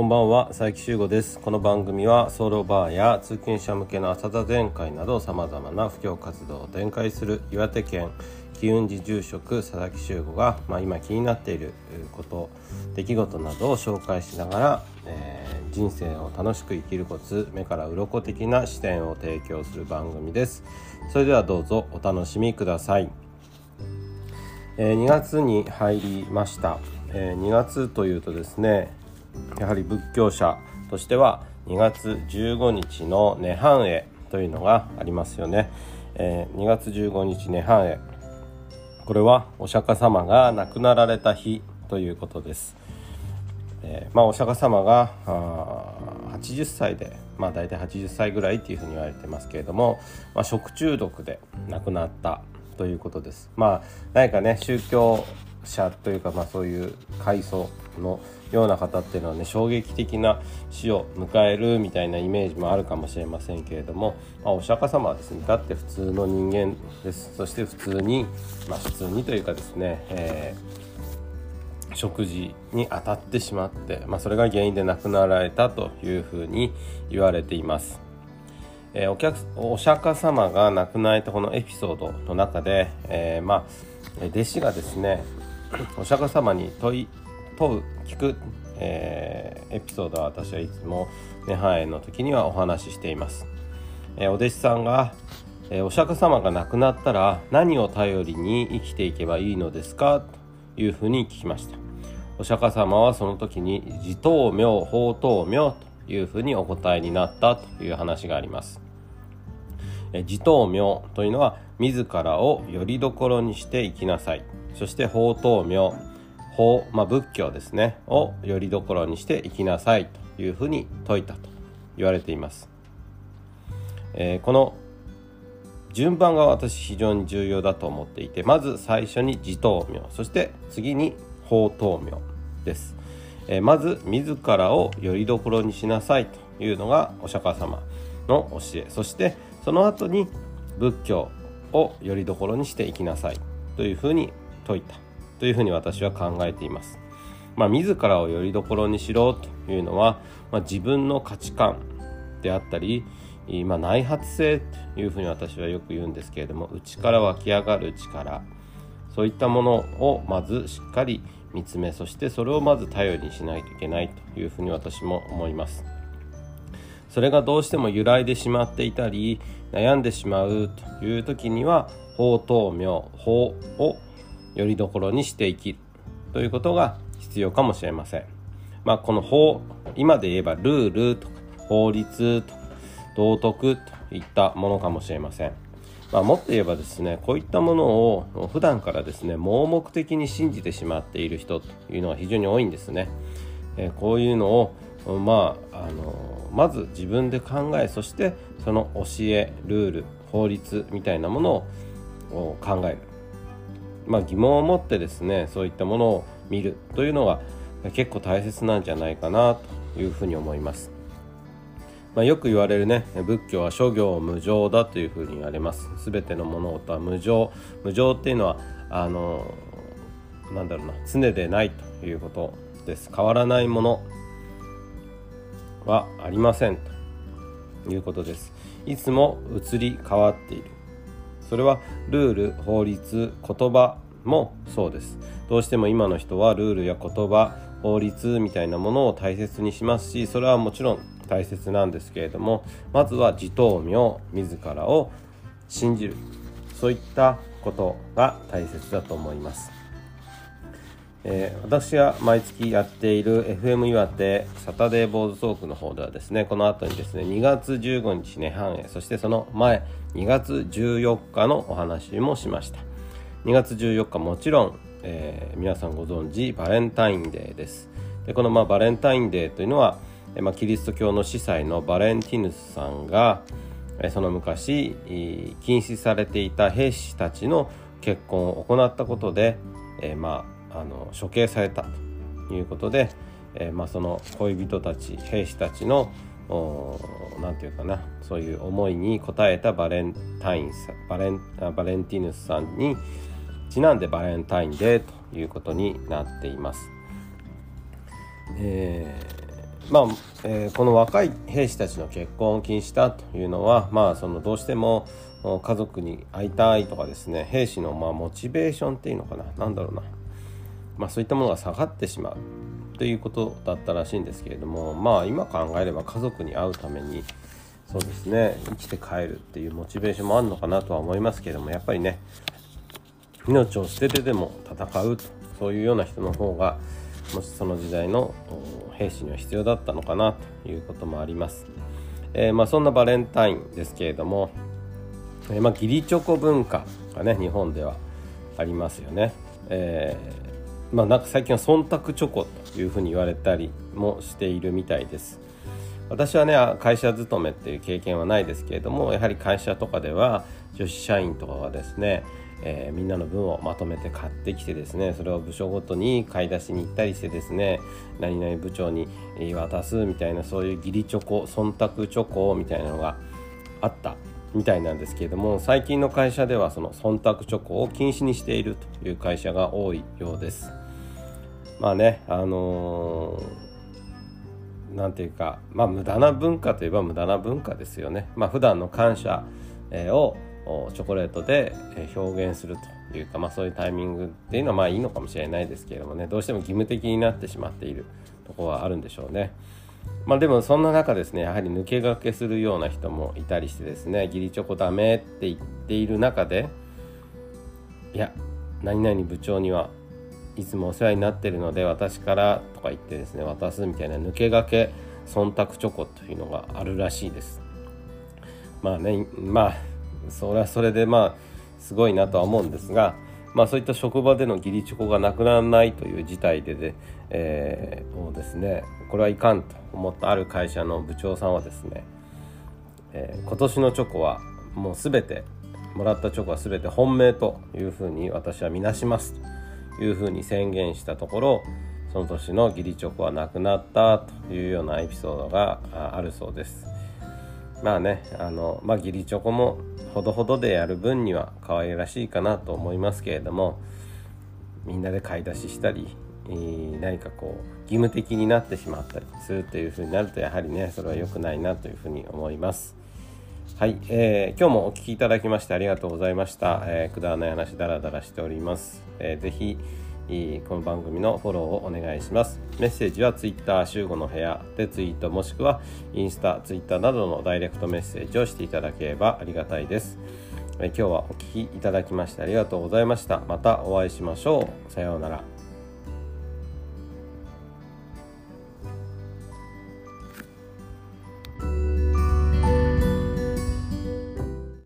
こんばんは佐伯修吾です。この番組はソロバーや通勤者向けの朝田全会などさまざまな布教活動を展開する岩手県機運寺住職佐々木修吾が、まあ、今気になっていること出来事などを紹介しながら、えー、人生を楽しく生きるコツ目から鱗的な視点を提供する番組です。それではどうぞお楽しみください、えー、2月に入りました、えー、2月というとですねやはり仏教者としては2月15日の涅槃会というのがありますよね、えー、2月15日涅槃会これはお釈迦様が亡くなられた日ということです、えー、まあ、お釈迦様が80歳でまあ大体80歳ぐらいっていうふうに言われてますけれども、まあ、食中毒で亡くなったということです。まあ何かね宗教者というか、まあ、そういう階層のような方っていうのはね衝撃的な死を迎えるみたいなイメージもあるかもしれませんけれども、まあ、お釈迦様はですねだって普通の人間ですそして普通に、まあ、普通にというかですね、えー、食事に当たってしまって、まあ、それが原因で亡くなられたというふうに言われています。えー、お客お釈迦様が亡くなられたこのエピソードの中で、えー、まあ弟子がですねお釈迦様に問い問う聞く、えー、エピソードは私はいつも涅槃の時にはお話ししています、えー、お弟子さんが、えー、お釈迦様が亡くなったら何を頼りに生きていけばいいのですか？というふうに聞きました。お釈迦様はその時に自頭明法頭明というふうにお答えになったという話があります。自頭明というのは自らをよりどころにして生きなさい。そして法頭明法、まあ、仏教ですねをよりどころにして生きなさいというふうに説いたと言われています、えー、この順番が私非常に重要だと思っていてまず最初に自頭明そして次に法頭明です、えー、まず自らをよりどころにしなさいというのがお釈迦様の教え。そしてその後に仏教をよりどころにしていきなさいというふうに説いたというふうに私は考えています。まあ、自らをよりどころにしろというのは、まあ、自分の価値観であったり、まあ、内発性というふうに私はよく言うんですけれども内から湧き上がる力そういったものをまずしっかり見つめそしてそれをまず頼りにしないといけないというふうに私も思いますそれがどうしても揺らいでしまっていたり悩んでしまうという時には法灯明法をよりどころにしていきということが必要かもしれません。まあ、この法今で言えばルールとか法律とか道徳といったものかもしれません。まあ、もっと言えばですねこういったものを普段からですね盲目的に信じてしまっている人というのは非常に多いんですね。えこういうのをまあ、あのまず自分で考えそしてその教えルール法律みたいなものを考えるまあ、疑問を持ってですねそういったものを見るというのが結構大切なんじゃないかなというふうに思います。まあ、よく言われるね仏教は諸行無常だというふうに言われます。全ての物事は無常。無常っていうのはあのなんだろうな常でないということです。変わらないものはありませんということです。いつも移り変わっている。それはルール法律言葉もそうです。どうしても今の人はルールや言葉法律みたいなものを大切にしますしそれはもちろん大切なんですけれどもまずは自頭明自らを信じる。そういったことが大切だと思います。えー、私が毎月やっている FM 岩手サタデーボーズトークの方ではですねこの後にですね2月15日ね半へそしてその前2月14日のお話もしました。2月14日もちろん、えー、皆さんご存知バレンタインデーです。でこのまあバレンタインデーというのは、え、まあ、キリスト教の司祭のバレンティヌスさんが、え、その昔禁止されていた兵士たちの結婚を行ったことで、えまああの処刑されたということで、えー、まあ、その恋人たち兵士たちの何て言うかなそういう思いに応えたバレンタインバレンバレンティヌスさんにちなんでバレンタインデーということになっています。えー、まあえー、この若い兵士たちの結婚を禁止したというのは、まあ、そのどうしても家族に会いたいとかですね兵士のまモチベーションっていうのかな何だろうな、まあ、そういったものが下がってしまうということだったらしいんですけれどもまあ今考えれば家族に会うためにそうですね生きて帰るっていうモチベーションもあるのかなとは思いますけれどもやっぱりね命を捨ててでも戦うとそういうような人の方がもしその時代の兵士には必要だったのかなということもあります。えー、まあ、そんなバレンタインですけれども、えー、まあ、義理チョコ文化がね日本ではありますよね。えー、まあ、なんか最近は忖度チョコというふうに言われたりもしているみたいです。私はね会社勤めっていう経験はないですけれどもやはり会社とかでは女子社員とかがですねえー、みんなの分をまとめて買ってきてですねそれを部署ごとに買い出しに行ったりしてですね何々部長に渡すみたいなそういう義理チョコ忖度チョコみたいなのがあったみたいなんですけれども最近の会社ではその忖度チョコを禁止にしているという会社が多いようです。まあねあのー、ていうかまあ無駄な文化といえば無駄な文化ですよね。まあ普段の感謝をチョコレートで表現するというか、まあ、そういうタイミングっていうのはまあいいのかもしれないですけれどもねどうしても義務的になってしまっているとこはあるんでしょうね。まあ、でもそんな中ですねやはり抜け駆けするような人もいたりしてですね義理チョコダメって言っている中でいや何々部長にはいつもお世話になってるので私からとか言ってですね渡すみたいな抜け駆け忖度チョコというのがあるらしいです。まあねまあそれはそれでまあすごいなとは思うんですが、まあ、そういった職場での義理チョコがなくならないという事態でで、えー、もうですねこれはいかんと思ったある会社の部長さんはですね、えー、今年のチョコはもう全てもらったチョコは全て本命というふうに私は見なしますというふうに宣言したところその年の義理チョコはなくなったというようなエピソードがあるそうです。まあねあのまあ義理チョコもほどほどでやる分には可愛らしいかなと思いますけれどもみんなで買い出ししたり、何かこう義務的になってしまったりするというふうになるとやはりねそれは良くないなというふうに思います。はい、えー、今日もお聴きいただきましてありがとうございました。えー、くだらない話だらだらしております。えー、ぜひこの番組のフォローをお願いします。メッセージは Twitter 集合の部屋でツイートもしくはインスタ、Twitter などのダイレクトメッセージをしていただければありがたいです。今日はお聴きいただきましてありがとうございました。またお会いしましょう。さようなら。